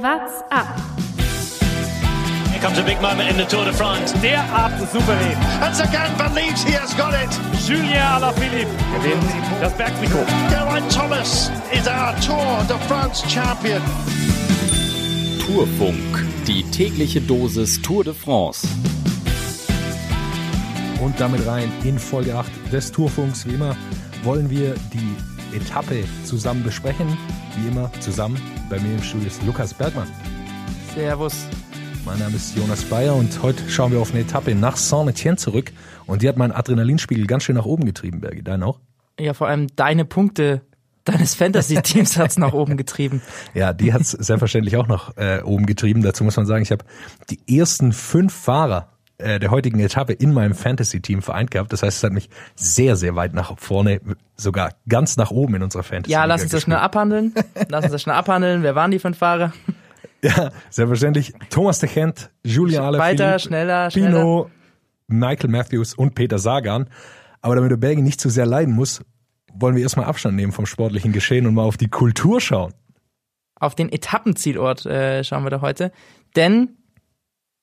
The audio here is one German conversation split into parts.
What's up? Here comes a big moment in the Tour de France. Derart souverän. And Sagan believes he has got it. Julien Alaphilippe gewinnt das Bergtrikot. Geraint Thomas is our Tour de France champion. Tourfunk, die tägliche Dosis Tour de France. Und damit rein in Folge 8 des Tourfunks. Wie immer wollen wir die Etappe zusammen besprechen. Wie immer zusammen bei mir im Studio ist Lukas Bergmann. Servus. Mein Name ist Jonas Bayer und heute schauen wir auf eine Etappe nach Saint-Etienne zurück. Und die hat meinen Adrenalinspiegel ganz schön nach oben getrieben, Bergi. Dein auch? Ja, vor allem deine Punkte deines Fantasy-Teams hat's nach oben getrieben. Ja, die hat's selbstverständlich auch noch äh, oben getrieben. Dazu muss man sagen, ich habe die ersten fünf Fahrer äh, der heutigen Etappe in meinem Fantasy-Team vereint gehabt. Das heißt, es hat mich sehr, sehr weit nach vorne, sogar ganz nach oben in unserer Fantasy. Ja, lass uns das schnell abhandeln. Lass uns das schnell abhandeln. Wer waren die fünf Fahrer? Ja, selbstverständlich. Thomas de Gent, Julian Alaphilippe, Weiter, schneller, schneller. Pino, Michael Matthews und Peter Sagan. Aber damit der Bergi nicht zu sehr leiden muss, wollen wir erstmal Abstand nehmen vom sportlichen Geschehen und mal auf die Kultur schauen. Auf den Etappenzielort äh, schauen wir da heute. Denn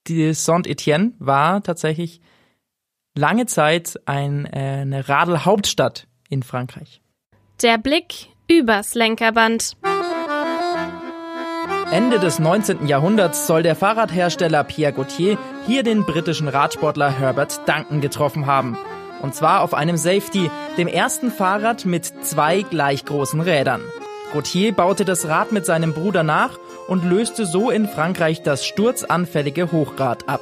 die Saint-Etienne war tatsächlich lange Zeit ein, äh, eine Radelhauptstadt in Frankreich. Der Blick übers Lenkerband. Ende des 19. Jahrhunderts soll der Fahrradhersteller Pierre Gauthier hier den britischen Radsportler Herbert Duncan getroffen haben. Und zwar auf einem Safety, dem ersten Fahrrad mit zwei gleich großen Rädern. Gauthier baute das Rad mit seinem Bruder nach und löste so in Frankreich das sturzanfällige Hochrad ab.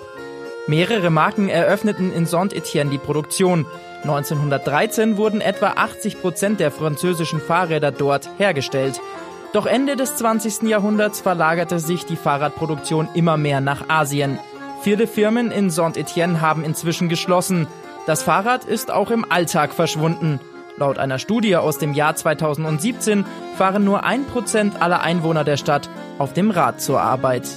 Mehrere Marken eröffneten in Saint-Etienne die Produktion. 1913 wurden etwa 80 Prozent der französischen Fahrräder dort hergestellt. Doch Ende des 20. Jahrhunderts verlagerte sich die Fahrradproduktion immer mehr nach Asien. Viele Firmen in Saint-Etienne haben inzwischen geschlossen. Das Fahrrad ist auch im Alltag verschwunden. Laut einer Studie aus dem Jahr 2017 fahren nur ein Prozent aller Einwohner der Stadt auf dem Rad zur Arbeit.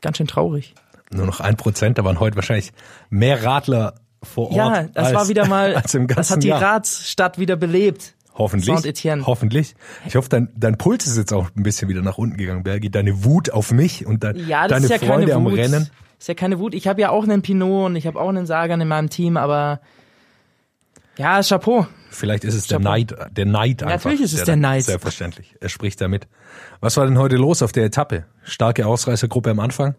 Ganz schön traurig. Nur noch ein Prozent, da waren heute wahrscheinlich mehr Radler vor Ort. Ja, das als, war wieder mal, als im ganzen das hat die Jahr. Radstadt wieder belebt. Hoffentlich. Hoffentlich. Ich hoffe, dein, dein Puls ist jetzt auch ein bisschen wieder nach unten gegangen, Bergi. Deine Wut auf mich und dein, Ja, das deine ist ja Freude keine am Wut. Rennen. Ist ja keine Wut. Ich habe ja auch einen Pinot und ich habe auch einen Sagan in meinem Team, aber ja, Chapeau. Vielleicht ist es der Chapeau. Neid, der Neid einfach. Natürlich ist es der Neid. Selbstverständlich. Er spricht damit. Was war denn heute los auf der Etappe? Starke Ausreißergruppe am Anfang.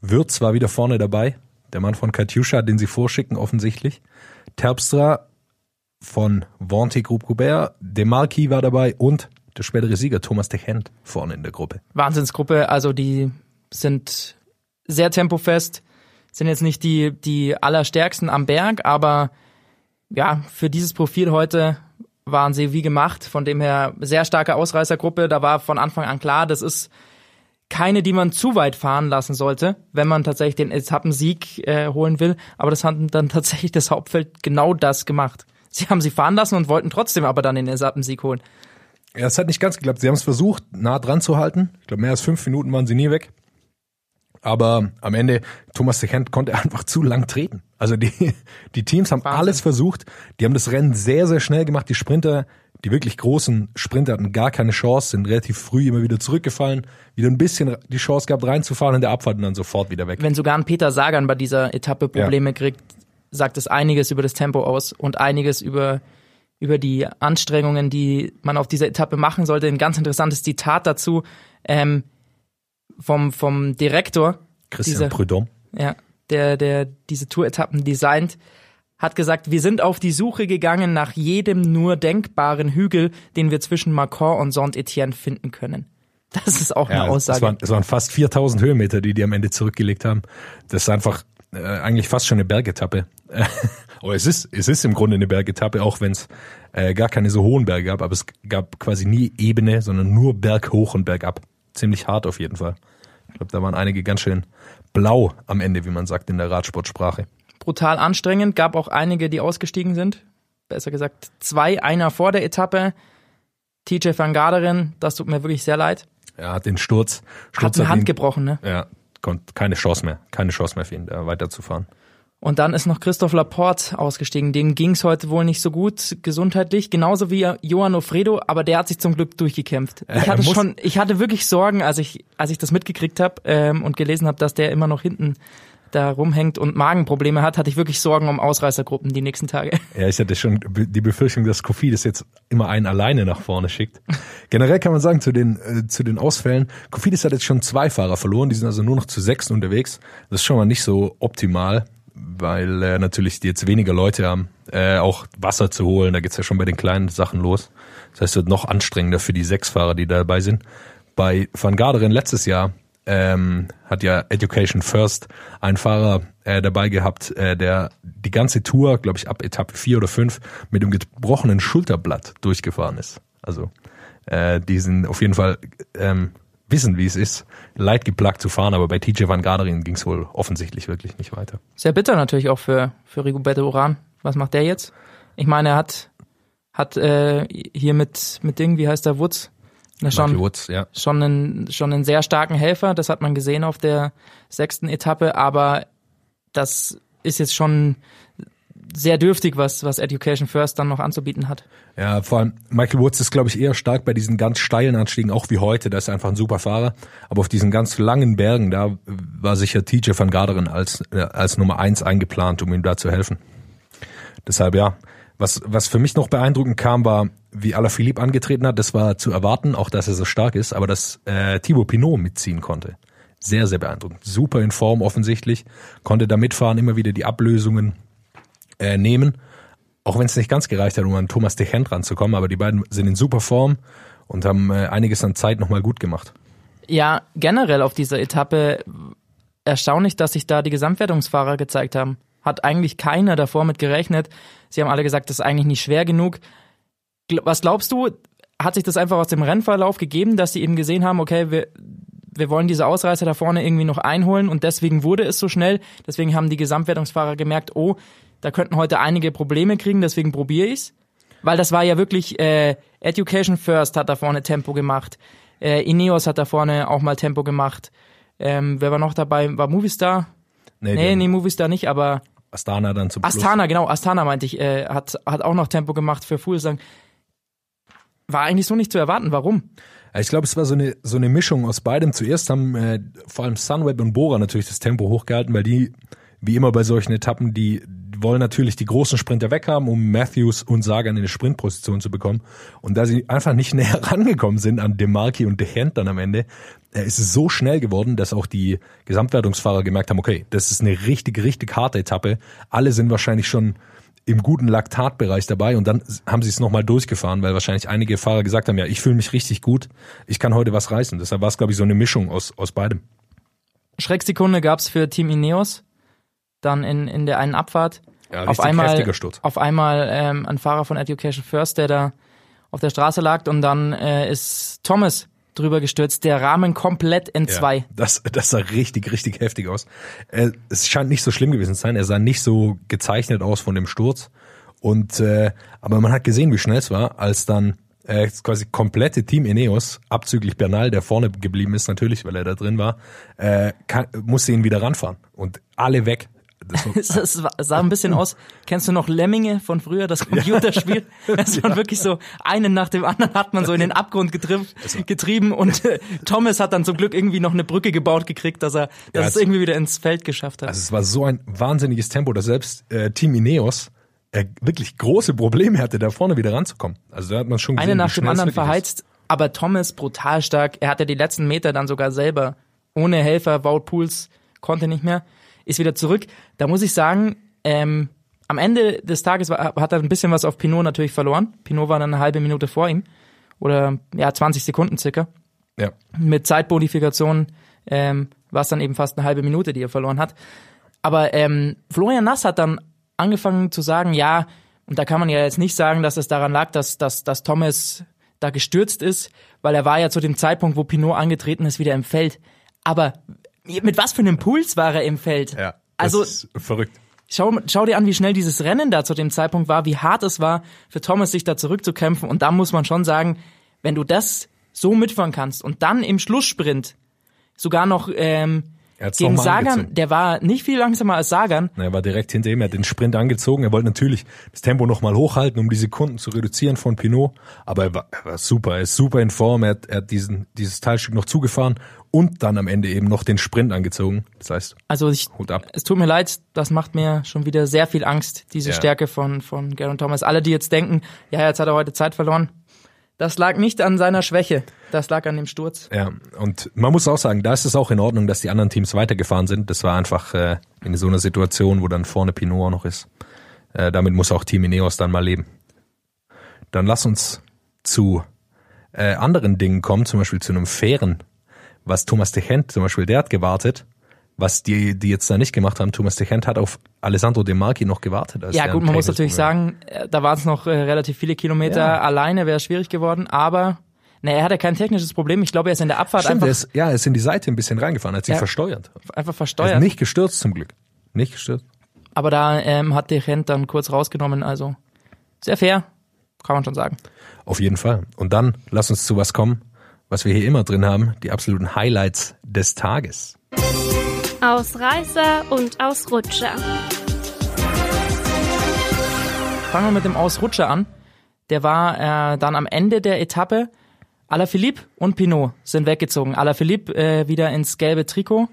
Wirtz war wieder vorne dabei. Der Mann von Katjuscha, den sie vorschicken, offensichtlich. Terpstra von Vanti Group Goubert. Demarki war dabei und der spätere Sieger Thomas de Gent vorne in der Gruppe. Wahnsinnsgruppe. Also die sind sehr tempofest, sind jetzt nicht die, die allerstärksten am Berg, aber ja, für dieses Profil heute waren sie wie gemacht. Von dem her sehr starke Ausreißergruppe. Da war von Anfang an klar, das ist keine, die man zu weit fahren lassen sollte, wenn man tatsächlich den Etappensieg äh, holen will. Aber das hat dann tatsächlich das Hauptfeld genau das gemacht. Sie haben sie fahren lassen und wollten trotzdem aber dann den Etappensieg holen. Ja, es hat nicht ganz geklappt. Sie haben es versucht, nah dran zu halten. Ich glaube, mehr als fünf Minuten waren sie nie weg. Aber am Ende, Thomas de Gent konnte einfach zu lang treten. Also die, die Teams haben Wahnsinn. alles versucht. Die haben das Rennen sehr, sehr schnell gemacht. Die Sprinter, die wirklich großen Sprinter hatten gar keine Chance, sind relativ früh immer wieder zurückgefallen, wieder ein bisschen die Chance gehabt reinzufahren in der Abfahrt und dann sofort wieder weg. Wenn sogar ein Peter Sagan bei dieser Etappe Probleme kriegt, sagt es einiges über das Tempo aus und einiges über, über die Anstrengungen, die man auf dieser Etappe machen sollte. Ein ganz interessantes Zitat dazu ähm, vom, vom Direktor, Christian dieser- Prudhomme. ja, der, der diese Tour-Etappen designt, hat gesagt, wir sind auf die Suche gegangen nach jedem nur denkbaren Hügel, den wir zwischen Macron und Saint-Etienne finden können. Das ist auch eine Ja, es Aussage. waren, es waren fast 4000 Höhenmeter, die die am Ende zurückgelegt haben. Das ist einfach äh, eigentlich fast schon eine Bergetappe. Oder es ist, es ist im Grunde eine Bergetappe, auch wenn es äh, gar keine so hohen Berge gab, aber es gab quasi nie Ebene, sondern nur berghoch und bergab. Ziemlich hart auf jeden Fall. Ich glaube, da waren einige ganz schön blau am Ende, wie man sagt in der Radsportsprache. brutal anstrengend. Gab auch einige, die ausgestiegen sind. Besser gesagt zwei, einer vor der Etappe. TJ van Garderen, das tut mir wirklich sehr leid. Er hat den Sturz. Hat Sturz eine ihn- Hand gebrochen, ne? Ja, konnte keine Chance mehr, keine Chance mehr für ihn, da weiterzufahren. Und dann ist noch Christoph Laporte ausgestiegen. Dem ging's heute wohl nicht so gut gesundheitlich, genauso wie Johan Ofredo, aber der hat sich zum Glück durchgekämpft. Ich hatte schon, ich hatte wirklich Sorgen, als ich als ich das mitgekriegt habe ähm, und gelesen habe, dass der immer noch hinten da rumhängt und Magenprobleme hat, hatte ich wirklich Sorgen um Ausreißergruppen die nächsten Tage. Ja, ich hatte schon die Befürchtung, dass Kofidis jetzt immer einen alleine nach vorne schickt. Generell kann man sagen, zu den, äh, zu den Ausfällen, Kofidis hat jetzt schon zwei Fahrer verloren, die sind also nur noch zu sechs unterwegs. Das ist schon mal nicht so optimal, weil äh, natürlich die jetzt weniger Leute haben, äh, auch Wasser zu holen, da geht's ja schon bei den kleinen Sachen los. Das heißt, es wird noch anstrengender für die sechs Fahrer, die dabei sind. Bei Van Garderen letztes Jahr ähm, hat ja Education First einen Fahrer äh, dabei gehabt, äh, der die ganze Tour, glaube ich, ab Etappe vier oder fünf mit dem gebrochenen Schulterblatt durchgefahren ist. Also äh, die sind auf jeden Fall ähm, wissen, wie es ist, leidgeplagt zu fahren, aber bei TJ Van Garderen ging es wohl offensichtlich wirklich nicht weiter. Sehr bitter natürlich auch für, für Rigoberto Uran. Was macht der jetzt? Ich meine, er hat, hat äh, hier mit, mit Ding, wie heißt der, Woods, na, schon, Woods, ja. schon, einen, schon einen sehr starken Helfer, das hat man gesehen auf der sechsten Etappe, aber das ist jetzt schon sehr dürftig, was, was Education First dann noch anzubieten hat. Ja, vor allem Michael Woods ist, glaube ich, eher stark bei diesen ganz steilen Anstiegen, auch wie heute. Da ist er einfach ein super Fahrer. Aber auf diesen ganz langen Bergen, da war sicher TJ van Garderen als, äh, als Nummer eins eingeplant, um ihm da zu helfen. Deshalb ja. Was, was für mich noch beeindruckend kam, war, wie Alaphilippe angetreten hat. Das war zu erwarten, auch dass er so stark ist, aber dass äh, Thibaut Pinot mitziehen konnte. Sehr, sehr beeindruckend. Super in Form offensichtlich. Konnte da mitfahren, immer wieder die Ablösungen äh, nehmen. Auch wenn es nicht ganz gereicht hat, um an Thomas de Gent ranzukommen, aber die beiden sind in super Form und haben äh, einiges an Zeit nochmal gut gemacht. Ja, generell auf dieser Etappe erstaunlich, dass sich da die Gesamtwertungsfahrer gezeigt haben. Hat eigentlich keiner davor mit gerechnet. Sie haben alle gesagt, das ist eigentlich nicht schwer genug. Was glaubst du, hat sich das einfach aus dem Rennverlauf gegeben, dass sie eben gesehen haben, okay, wir, wir wollen diese Ausreißer da vorne irgendwie noch einholen und deswegen wurde es so schnell. Deswegen haben die Gesamtwertungsfahrer gemerkt, oh, da könnten heute einige Probleme kriegen, deswegen probiere ich's. Weil das war ja wirklich, äh, Education First hat da vorne Tempo gemacht. Äh, Ineos hat da vorne auch mal Tempo gemacht. Ähm, wer war noch dabei? War Movistar? Nee, nee, nee Movistar nicht, aber Astana dann zum Astana, Schluss. genau, Astana meinte ich, äh, hat, hat auch noch Tempo gemacht für Fuglsang. War eigentlich so nicht zu erwarten. Warum? Ich glaube, es war so eine, so eine Mischung aus beidem. Zuerst haben äh, vor allem Sunweb und Bora natürlich das Tempo hochgehalten, weil die, wie immer bei solchen Etappen, die wollen natürlich die großen Sprinter weghaben, um Matthews und Sagan in eine Sprintposition zu bekommen. Und da sie einfach nicht näher rangekommen sind an Demarki und Dehent dann am Ende, äh, ist es so schnell geworden, dass auch die Gesamtwertungsfahrer gemerkt haben, okay, das ist eine richtig, richtig harte Etappe. Alle sind wahrscheinlich schon im guten Laktatbereich dabei und dann haben sie es nochmal durchgefahren, weil wahrscheinlich einige Fahrer gesagt haben, ja, ich fühle mich richtig gut, ich kann heute was reißen. Deshalb war es, glaube ich, so eine Mischung aus, aus beidem. Schrecksekunde gab's für Team Ineos, dann in, in der einen Abfahrt. Ja, auf einmal, auf einmal ähm, ein Fahrer von Education First, der da auf der Straße lag und dann äh, ist Thomas drüber gestürzt, der Rahmen komplett in zwei. Ja, das, das sah richtig, richtig heftig aus. Äh, es scheint nicht so schlimm gewesen zu sein. Er sah nicht so gezeichnet aus von dem Sturz. Und äh, aber man hat gesehen, wie schnell es war, als dann äh, quasi komplette Team Ineos, abzüglich Bernal, der vorne geblieben ist, natürlich, weil er da drin war, äh, kann, musste ihn wieder ranfahren. Und alle weg. Das sah ein bisschen aus. Kennst du noch Lemminge von früher, das Computerspiel? Das war wirklich so, einen nach dem anderen hat man so in den Abgrund getrieben, getrieben und äh, Thomas hat dann zum Glück irgendwie noch eine Brücke gebaut gekriegt, dass er, dass Ja, es es- irgendwie wieder ins Feld geschafft hat. Also es war so ein wahnsinniges Tempo, dass selbst äh, Team Ineos äh, wirklich große Probleme hatte, da vorne wieder ranzukommen. Also da hat man schon gesehen, Eine nach dem anderen wirklich ist. verheizt, aber Thomas brutal stark. Er hatte die letzten Meter dann sogar selber ohne Helfer. Wout Pools konnte nicht mehr, ist wieder zurück. Da muss ich sagen, ähm, am Ende des Tages war, hat er ein bisschen was auf Pinot natürlich verloren. Pinot war dann eine halbe Minute vor ihm oder ja 20 Sekunden circa. Ja. Mit Zeitbonifikation ähm, war es dann eben fast eine halbe Minute, die er verloren hat. Aber ähm, Florian Nass hat dann angefangen zu sagen, ja, und da kann man ja jetzt nicht sagen, dass es daran lag, dass, dass, dass Thomas da gestürzt ist, weil er war ja zu dem Zeitpunkt, wo Pinot angetreten ist, wieder im Feld. Aber mit was für einem Puls war er im Feld? Ja, das also ist verrückt. schau, schau dir an, wie schnell dieses Rennen da zu dem Zeitpunkt war, wie hart es war für Thomas, sich da zurückzukämpfen. Und da muss man schon sagen, wenn du das so mitfahren kannst und dann im Schlusssprint sogar noch ähm, Gegen Sagan, angezogen. der war nicht viel langsamer als Sagan. Er war direkt hinter ihm, er hat den Sprint angezogen. Er wollte natürlich das Tempo nochmal hochhalten, um die Sekunden zu reduzieren von Pinot. Aber er war, er war super, er ist super in Form. Er hat, er hat diesen, dieses Teilstück noch zugefahren und dann am Ende eben noch den Sprint angezogen. Das heißt, Also ich, Hut ab. es tut mir leid, das macht mir schon wieder sehr viel Angst, diese Ja. Stärke von, von Geraint Thomas. Alle, die jetzt denken, ja, jetzt hat er heute Zeit verloren. Das lag nicht an seiner Schwäche, das lag an dem Sturz. ja, und man muss auch sagen, da ist es auch in Ordnung, dass die anderen Teams weitergefahren sind. Das war einfach äh, in so einer Situation, wo dann vorne Pinot auch noch ist. Äh, damit muss auch Team Ineos dann mal leben. Dann lass uns zu äh, anderen Dingen kommen, zum Beispiel zu einem fairen, was Thomas de Gent zum Beispiel, der hat gewartet, was die, die jetzt da nicht gemacht haben. Thomas de Gent hat auf Alessandro De Marchi noch gewartet. Ja er gut, man muss natürlich sagen, äh, da waren es noch äh, relativ viele Kilometer. Ja. Alleine wäre es schwierig geworden, aber ne, er hatte kein technisches Problem. Ich glaube, er ist in der Abfahrt Stimmt, einfach, er ist, ja, er ist in die Seite ein bisschen reingefahren, hat sich versteuert. einfach Er ist versteuert. nicht gestürzt zum Glück. Nicht gestürzt. Aber da ähm, hat der Rent dann kurz rausgenommen. Also sehr fair, kann man schon sagen. Auf jeden Fall. Und dann lass uns zu was kommen, was wir hier immer drin haben, die absoluten Highlights des Tages. Ausreißer und Ausrutscher. Fangen wir mit dem Ausrutscher an. Der war äh, dann am Ende der Etappe. Alaphilippe und Pinot sind weggezogen. Alaphilippe äh, wieder ins gelbe Trikot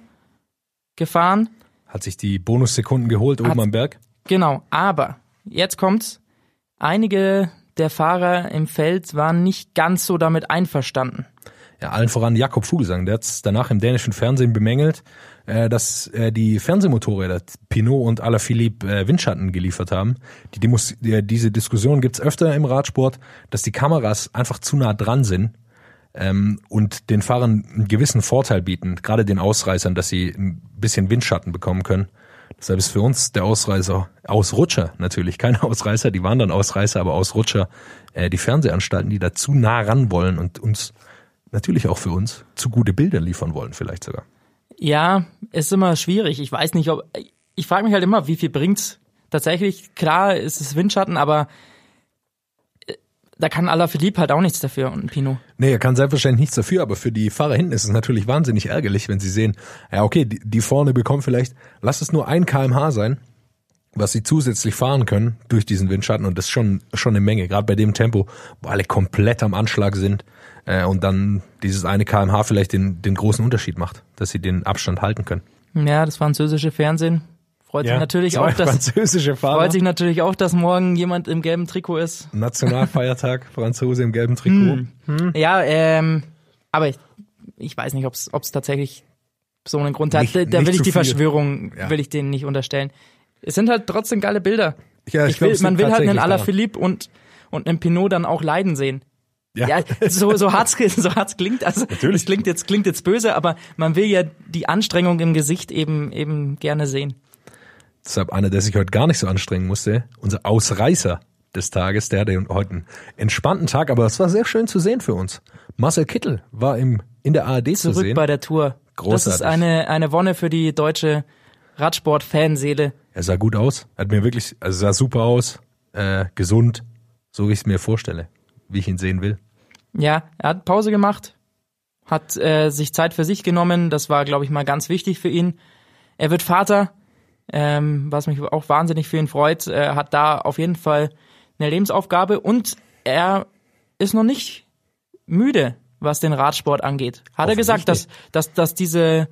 gefahren. Hat sich die Bonussekunden geholt oben Hat- am Berg. Genau, aber jetzt kommt's. Einige der Fahrer im Feld waren nicht ganz so damit einverstanden. Ja, allen voran Jakob Vogelsang, der hat danach im dänischen Fernsehen bemängelt, äh, dass äh, die Fernsehmotorräder Pinot und Alaphilippe äh, Windschatten geliefert haben. Die Demos, die, diese Diskussion gibt's öfter im Radsport, dass die Kameras einfach zu nah dran sind ähm, und den Fahrern einen gewissen Vorteil bieten, gerade den Ausreißern, dass sie ein bisschen Windschatten bekommen können. Deshalb ist für uns der Ausreißer, Ausrutscher natürlich, kein Ausreißer, die waren dann Ausreißer, aber Ausrutscher, äh, die Fernsehanstalten, die da zu nah ran wollen und uns natürlich auch für uns zu gute Bilder liefern wollen, vielleicht sogar. Ja, ist immer schwierig. Ich weiß nicht, ob. Ich frage mich halt immer, wie viel bringt's tatsächlich? Klar ist es Windschatten, aber äh, da kann Alaphilippe halt auch nichts dafür und Pinot. Nee, er kann selbstverständlich nichts dafür, aber für die Fahrer hinten ist es natürlich wahnsinnig ärgerlich, wenn sie sehen, ja okay, die, die vorne bekommen vielleicht, lass es nur ein kmh sein, was sie zusätzlich fahren können durch diesen Windschatten und das ist schon, schon eine Menge, gerade bei dem Tempo, wo alle komplett am Anschlag sind äh, und dann dieses eine kmh vielleicht den, den großen Unterschied macht, dass sie den Abstand halten können. Ja, das französische Fernsehen freut sich natürlich auch, dass französische Fahrer. freut sich natürlich auch, dass morgen jemand im gelben Trikot ist. Nationalfeiertag, Franzose im gelben Trikot. Ja, ähm, aber ich, ich weiß nicht, ob es tatsächlich so einen Grund hat. Nicht- da da nicht will ich die viel. Verschwörung, Ja. will ich denen nicht unterstellen. Es sind halt trotzdem geile Bilder. Ja, ich glaub, will, man will halt einen. Alaphilippe und, und einen Pinot dann auch leiden sehen. Ja. Ja, so, so hart's, so hart's klingt, also, Natürlich. es klingt jetzt, klingt jetzt böse, aber man will ja die Anstrengung im Gesicht eben, eben gerne sehen. Deshalb einer, der sich heute gar nicht so anstrengen musste, unser Ausreißer des Tages, der hatte heute einen entspannten Tag, aber es war sehr schön zu sehen für uns. Marcel Kittel war im, in der ARD zu Zurück sehen. bei der Tour. Das ist Großartig. eine, eine Wonne für die deutsche Radsport-Fanseele. er sah gut aus, hat mir wirklich, also sah super aus, äh, gesund, so wie ich es mir vorstelle, wie ich ihn sehen will. Ja, er hat Pause gemacht, hat äh, sich Zeit für sich genommen. Das war, glaube ich, mal ganz wichtig für ihn. Er wird Vater, ähm, was mich auch wahnsinnig für ihn freut. Er hat da auf jeden Fall eine Lebensaufgabe und er ist noch nicht müde, was den Radsport angeht. Hat er gesagt, dass, dass, dass diese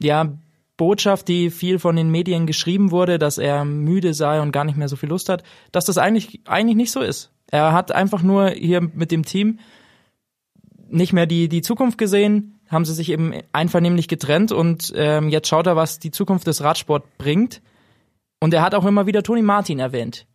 ja, Botschaft, die viel von den Medien geschrieben wurde, dass er müde sei und gar nicht mehr so viel Lust hat, dass das eigentlich, eigentlich nicht so ist. Er hat einfach nur hier mit dem Team nicht mehr die, die Zukunft gesehen, haben sie sich eben einvernehmlich getrennt und ähm, jetzt schaut er, was die Zukunft des Radsport bringt. Und er hat auch immer wieder Toni Martin erwähnt,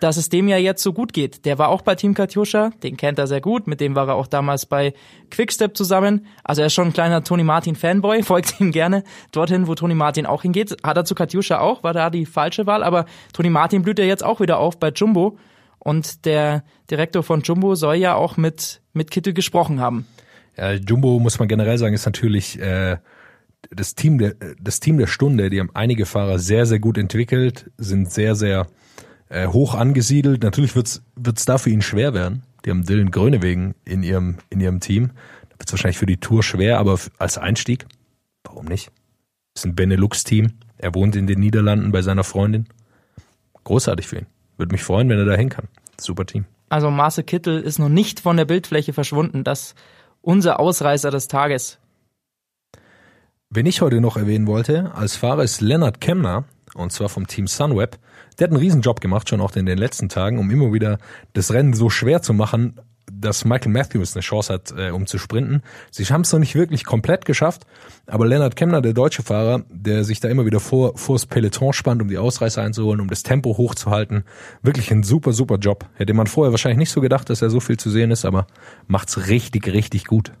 dass es dem ja jetzt so gut geht. Der war auch bei Team Katjuscha, den kennt er sehr gut, mit dem war er auch damals bei Quickstep zusammen. Also er ist schon ein kleiner Toni Martin Fanboy, folgt ihm gerne dorthin, wo Toni Martin auch hingeht. Hat er zu Katjuscha auch, war da die falsche Wahl, aber Toni Martin blüht ja jetzt auch wieder auf bei Jumbo. Und der Direktor von Jumbo soll ja auch mit, mit Kittel gesprochen haben. Ja, Jumbo, muss man generell sagen, ist natürlich äh, das, Team der, das Team der Stunde. Die haben einige Fahrer sehr, sehr gut entwickelt, sind sehr, sehr äh, hoch angesiedelt. Natürlich wird's wird's da für ihn schwer werden. Die haben Dylan Grönewegen in ihrem, in ihrem Team. Da wird's wahrscheinlich für die Tour schwer, aber als Einstieg, warum nicht? Ist ein Benelux-Team. Er wohnt in den Niederlanden bei seiner Freundin. Großartig für ihn. Würde mich freuen, wenn er da hin kann. Super Team. Also Marcel Kittel ist noch nicht von der Bildfläche verschwunden. Das unser Ausreißer des Tages. Wen ich heute noch erwähnen wollte, als Fahrer ist Lennart Kemner, und zwar vom Team Sunweb. Der hat einen Riesenjob gemacht, schon auch in den letzten Tagen, um immer wieder das Rennen so schwer zu machen, dass Michael Matthews eine Chance hat, äh, um zu sprinten. Sie haben es noch nicht wirklich komplett geschafft, aber Lennart Kemner, der deutsche Fahrer, der sich da immer wieder vor vors Peloton spannt, um die Ausreißer einzuholen, um das Tempo hochzuhalten, wirklich ein super, super Job. Hätte man vorher wahrscheinlich nicht so gedacht, dass er so viel zu sehen ist, aber macht's richtig, richtig gut.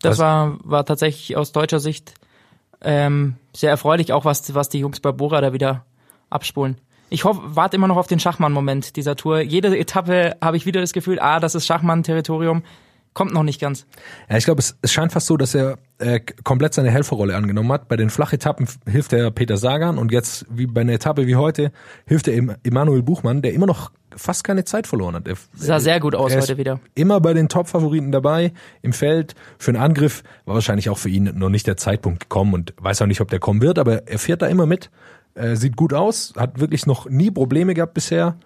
Das Was- war, war tatsächlich aus deutscher Sicht ähm, sehr erfreulich, auch was, was die Jungs bei Bora da wieder abspulen. Ich hoffe, warte immer noch auf den Schachmann-Moment dieser Tour. Jede Etappe habe ich wieder das Gefühl, ah, das ist Schachmann-Territorium. Kommt noch nicht ganz. Ja, ich glaube, es, es scheint fast so, dass er äh, komplett seine Helferrolle angenommen hat. Bei den Flachetappen hilft er Peter Sagan und jetzt, wie bei einer Etappe wie heute, hilft er Emanuel Buchmann, der immer noch fast keine Zeit verloren hat. Er, Sah sehr gut aus heute wieder. Immer bei den Top-Favoriten dabei im Feld. Für einen Angriff war wahrscheinlich auch für ihn noch nicht der Zeitpunkt gekommen und weiß auch nicht, ob der kommen wird, aber er fährt da immer mit. Äh, sieht gut aus, hat wirklich noch nie Probleme gehabt bisher,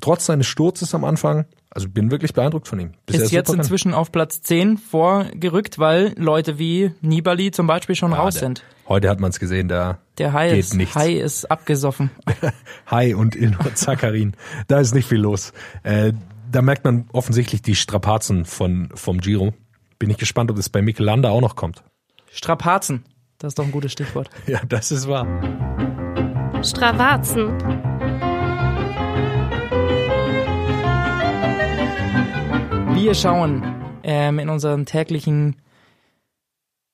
trotz seines Sturzes am Anfang. Also bin wirklich beeindruckt von ihm. Bisher Ist jetzt inzwischen auf Platz 10 vorgerückt, weil Leute wie Nibali zum Beispiel schon Ja, raus der- sind. Heute hat man es gesehen, da Der Hai geht ist, nichts. Hai ist abgesoffen. Hai und Ilnur Zakarin. da ist nicht viel los. Äh, da merkt man offensichtlich die Strapazen von, vom Giro. Bin ich gespannt, ob das bei Mikel Landa auch noch kommt. Strapazen. Das ist doch ein gutes Stichwort. Ja, das ist wahr. Stravazen. Wir schauen ähm, in unserem täglichen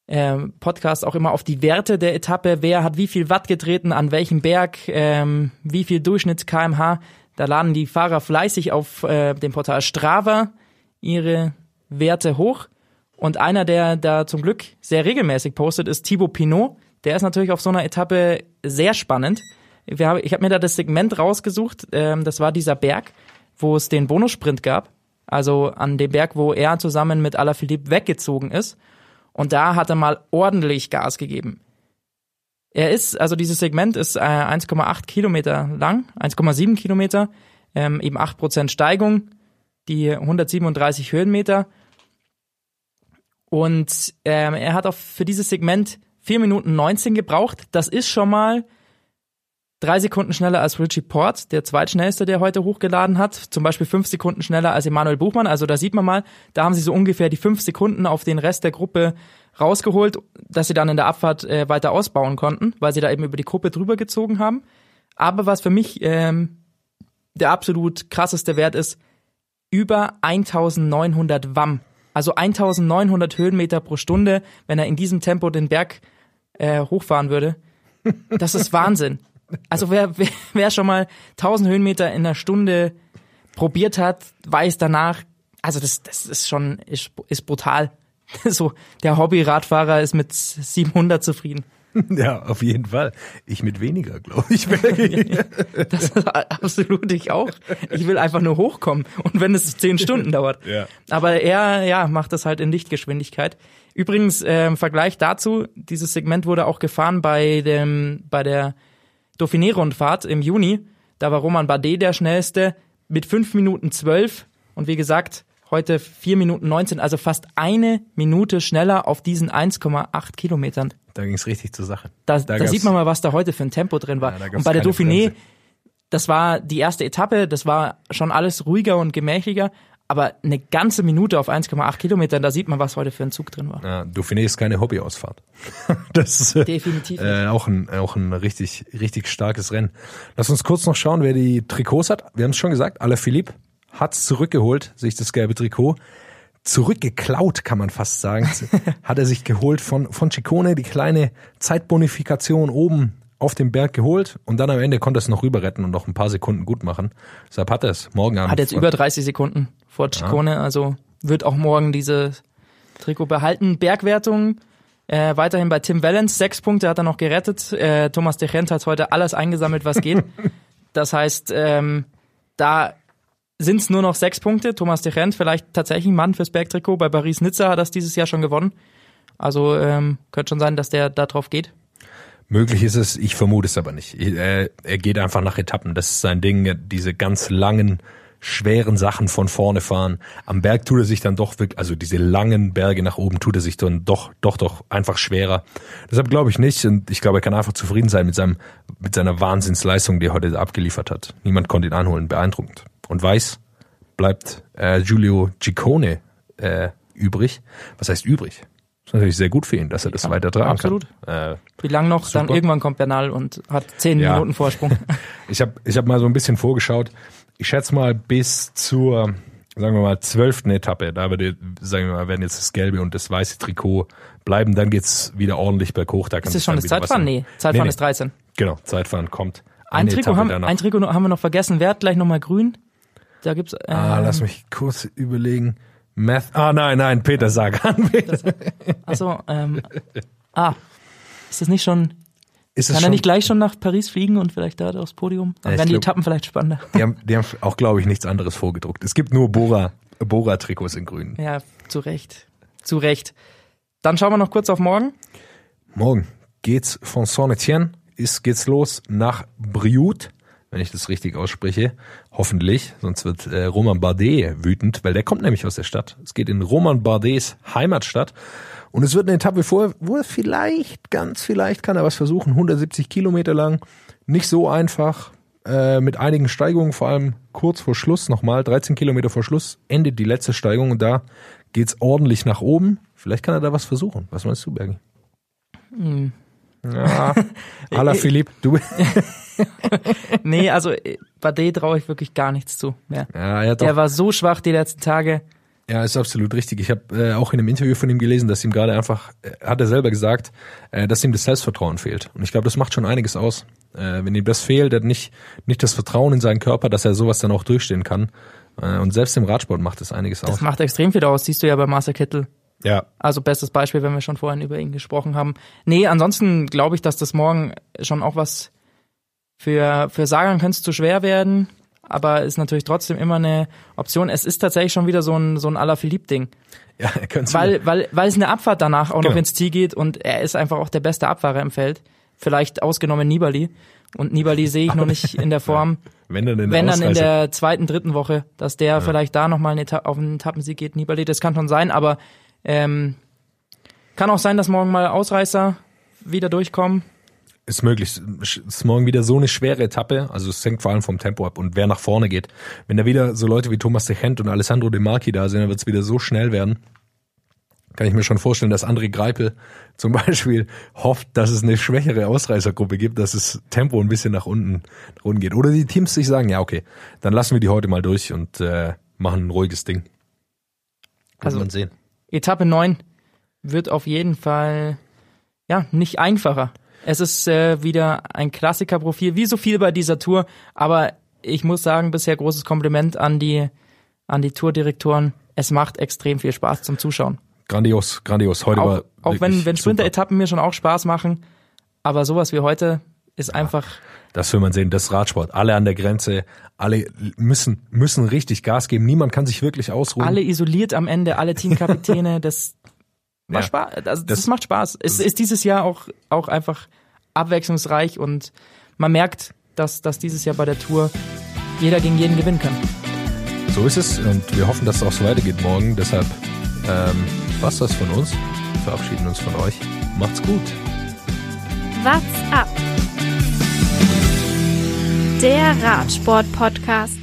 ähm, Podcast auch immer auf die Werte der Etappe. Wer hat wie viel Watt getreten, an welchem Berg, ähm, wie viel Durchschnitts kmh. Da laden die Fahrer fleißig auf äh, dem Portal Strava ihre Werte hoch. Und einer, der da zum Glück sehr regelmäßig postet, ist Thibaut Pinot. Der ist natürlich auf so einer Etappe sehr spannend. Wir haben, ich habe mir da das Segment rausgesucht. Ähm, das war dieser Berg, wo es den Bonussprint gab. Also an dem Berg, wo er zusammen mit Alaphilippe weggezogen ist. Und da hat er mal ordentlich Gas gegeben. Er ist, also dieses Segment ist äh, 1,8 Kilometer lang, 1,7 Kilometer, ähm, eben 8% Steigung, die 137 Höhenmeter. Und ähm, er hat auch für dieses Segment 4 Minuten 19 gebraucht. Das ist schon mal drei Sekunden schneller als Richie Port, der zweitschnellste, der heute hochgeladen hat. Zum Beispiel fünf Sekunden schneller als Emanuel Buchmann. Also da sieht man mal, da haben sie so ungefähr die fünf Sekunden auf den Rest der Gruppe rausgeholt, dass sie dann in der Abfahrt äh, weiter ausbauen konnten, weil sie da eben über die Gruppe drüber gezogen haben. Aber was für mich ähm, der absolut krasseste Wert ist, über 1900 Wamm. Also 1900 Höhenmeter pro Stunde, wenn er in diesem Tempo den Berg äh, hochfahren würde. Das ist Wahnsinn. Also wer, wer, wer schon mal 1000 Höhenmeter in einer Stunde probiert hat, weiß danach, also das, das ist schon, ist, ist brutal. So, der Hobby-Radfahrer ist mit 700 zufrieden. Ja, auf jeden Fall. Ich mit weniger, glaube ich. Das ist absolut ich auch. Ich will einfach nur hochkommen. Und wenn es zehn Stunden dauert. Ja. Aber er, ja, macht das halt in Lichtgeschwindigkeit. Übrigens, äh, im Vergleich dazu, dieses Segment wurde auch gefahren bei dem, bei der Dauphiné-Rundfahrt im Juni. Da war Roman Bardet der schnellste mit 5 Minuten 12. Und wie gesagt, heute 4 Minuten 19, also fast eine Minute schneller auf diesen 1,8 Kilometern. da ging es richtig zur Sache. Da, Da da, sieht man mal, was da heute für ein Tempo drin war. Ja, und bei der Dauphiné, Bremse. das war die erste Etappe, das war schon alles ruhiger und gemächlicher, aber eine ganze Minute auf 1,8 Kilometern, da sieht man, was heute für ein Zug drin war. Ja, Dauphiné ist keine Hobbyausfahrt. das ist äh, Definitiv äh, auch ein auch ein richtig richtig starkes Rennen. Lass uns kurz noch schauen, wer die Trikots hat. Wir haben es schon gesagt, Alaphilippe hat's zurückgeholt, sich das gelbe Trikot zurückgeklaut, kann man fast sagen. hat er sich geholt von von Ciccone die kleine Zeitbonifikation oben auf dem Berg geholt und dann am Ende konnte er es noch rüber retten und noch ein paar Sekunden gut machen. Deshalb hat er es morgen Abend. Hat jetzt über 30 Sekunden vor Ciccone, also wird auch morgen dieses Trikot behalten. Bergwertung äh, weiterhin bei Tim Wellens, sechs Punkte hat er noch gerettet. Äh, Thomas de Gent hat heute alles eingesammelt, was geht. das heißt, ähm, da sind es nur noch sechs Punkte. Thomas de Gent vielleicht tatsächlich ein Mann fürs Bergtrikot. Bei Paris-Nizza hat er es dieses Jahr schon gewonnen. Also ähm, könnte schon sein, dass der da drauf geht. Möglich ist es, ich vermute es aber nicht. Er, er geht einfach nach Etappen. Das ist sein Ding, diese ganz langen, schweren Sachen von vorne fahren. Am Berg tut er sich dann doch wirklich, also diese langen Berge nach oben tut er sich dann doch, doch, doch einfach schwerer. Deshalb glaube ich nicht und ich glaube, er kann einfach zufrieden sein mit seinem, mit seiner Wahnsinnsleistung, die er heute abgeliefert hat. Niemand konnte ihn einholen, beeindruckend. Und weiß, bleibt äh, Giulio Ciccone äh, übrig. Was heißt übrig? Das ist natürlich sehr gut für ihn, dass er das Ja, weiter tragen absolut. kann. Äh, Wie lang noch? Dann Super. irgendwann kommt Bernal und hat zehn Ja. Minuten Vorsprung. Ich habe ich hab mal so ein bisschen vorgeschaut. Ich schätze mal bis zur, sagen wir mal, zwölften Etappe, da würde, sagen wir mal, werden jetzt das gelbe und das weiße Trikot bleiben, dann geht's wieder ordentlich berghoch. Da kann ist das schon das Zeitfahren? Nee, Zeitfahren Nee, ist 13. Genau, Zeitfahren kommt. Ein Trikot, Etappe haben, danach. ein Trikot haben wir noch vergessen. Wer hat gleich nochmal grün? Da gibt's. Ähm, ah, lass mich kurz überlegen. Math. Ah, nein, nein, Peter Sagan. Achso, ähm, ah. Ist das nicht schon. Ist Kann er nicht gleich schon nach Paris fliegen und vielleicht da aufs Podium? Dann Ja, werden die glaub- Etappen vielleicht spannender. die, haben, die haben auch, glaube ich, nichts anderes vorgedruckt. Es gibt nur Bora, Bora-Trikots in grün. Ja, zu Recht. Zu Recht. Dann schauen wir noch kurz auf morgen. Morgen geht's von Saint-Etienne, ist, geht's los nach Brioude, wenn ich das richtig ausspreche. Hoffentlich, sonst wird äh, Roman Bardet wütend, weil der kommt nämlich aus der Stadt. Es geht in Roman Bardets Heimatstadt. Und es wird eine Etappe vor, wo er vielleicht, ganz vielleicht kann er was versuchen, 170 Kilometer lang. Nicht so einfach, äh, mit einigen Steigungen, vor allem kurz vor Schluss nochmal, 13 Kilometer vor Schluss, endet die letzte Steigung und da geht's ordentlich nach oben. Vielleicht kann er da was versuchen. Was meinst du, Bergi? Ja, Ala Philipp, du. Nee, also Bardet traue ich wirklich gar nichts zu mehr. Ja, er hat Der war so schwach die letzten Tage. Ja, ist absolut richtig. Ich habe äh, auch in einem Interview von ihm gelesen, dass ihm gerade einfach, äh, hat er selber gesagt, äh, dass ihm das Selbstvertrauen fehlt. Und ich glaube, das macht schon einiges aus. Äh, wenn ihm das fehlt, er hat nicht, nicht das Vertrauen in seinen Körper, dass er sowas dann auch durchstehen kann. Äh, und selbst im Radsport macht das einiges Das aus. macht extrem viel aus, siehst du ja bei Marcel Kittel. Ja, Also bestes Beispiel, wenn wir schon vorhin über ihn gesprochen haben. Nee, ansonsten glaube ich, dass das morgen schon auch was für, für Sagan könnte es zu schwer werden, aber ist natürlich trotzdem immer eine Option. Es ist tatsächlich schon wieder so ein, so ein Alaphilippe-Ding. ja, er könnte Weil, weil, weil es eine Abfahrt danach auch noch Genau. ins Ziel geht und er ist einfach auch der beste Abfahrer im Feld. Vielleicht ausgenommen Nibali. Und Nibali sehe ich noch nicht in der Form, wenn dann in der wenn dann in der zweiten, dritten Woche, dass der vielleicht da nochmal auf einen Etappensieg geht. Nibali, das kann schon sein, aber ähm, kann auch sein, dass morgen mal Ausreißer wieder durchkommen. Ist möglich. Es ist morgen wieder so eine schwere Etappe. Also es hängt vor allem vom Tempo ab und wer nach vorne geht. Wenn da wieder so Leute wie Thomas de Gent und Alessandro De Marchi da sind, dann wird es wieder so schnell werden. Kann ich mir schon vorstellen, dass André Greipel zum Beispiel hofft, dass es eine schwächere Ausreißergruppe gibt, dass das Tempo ein bisschen nach unten, nach unten geht. Oder die Teams sich sagen, ja okay, dann lassen wir die heute mal durch und äh, machen ein ruhiges Ding. Also- man sehen. Etappe 9 wird auf jeden Fall ja nicht einfacher. Es ist äh, wieder ein Klassikerprofil, wie so viel bei dieser Tour, aber ich muss sagen, bisher großes Kompliment an die an die Tourdirektoren. Es macht extrem viel Spaß zum Zuschauen. Grandios, grandios. Heute Auch, war auch wenn, wenn. Sprinter-Etappen mir schon auch Spaß machen, aber sowas wie heute ist einfach Das will man sehen, das Radsport. Alle an der Grenze, alle müssen, müssen richtig Gas geben. Niemand kann sich wirklich ausruhen. alle isoliert am Ende, alle Teamkapitäne, das war Ja. Spaß, also das, Das- macht Spaß. Es ist dieses Jahr auch, auch einfach abwechslungsreich und man merkt, dass, dass dieses Jahr bei der Tour jeder gegen jeden gewinnen kann. So ist es und wir hoffen, dass es auch so weitergeht morgen. Deshalb ähm, was das von uns. Wir verabschieden uns von euch. Macht's gut. What's up? Der Radsport-Podcast.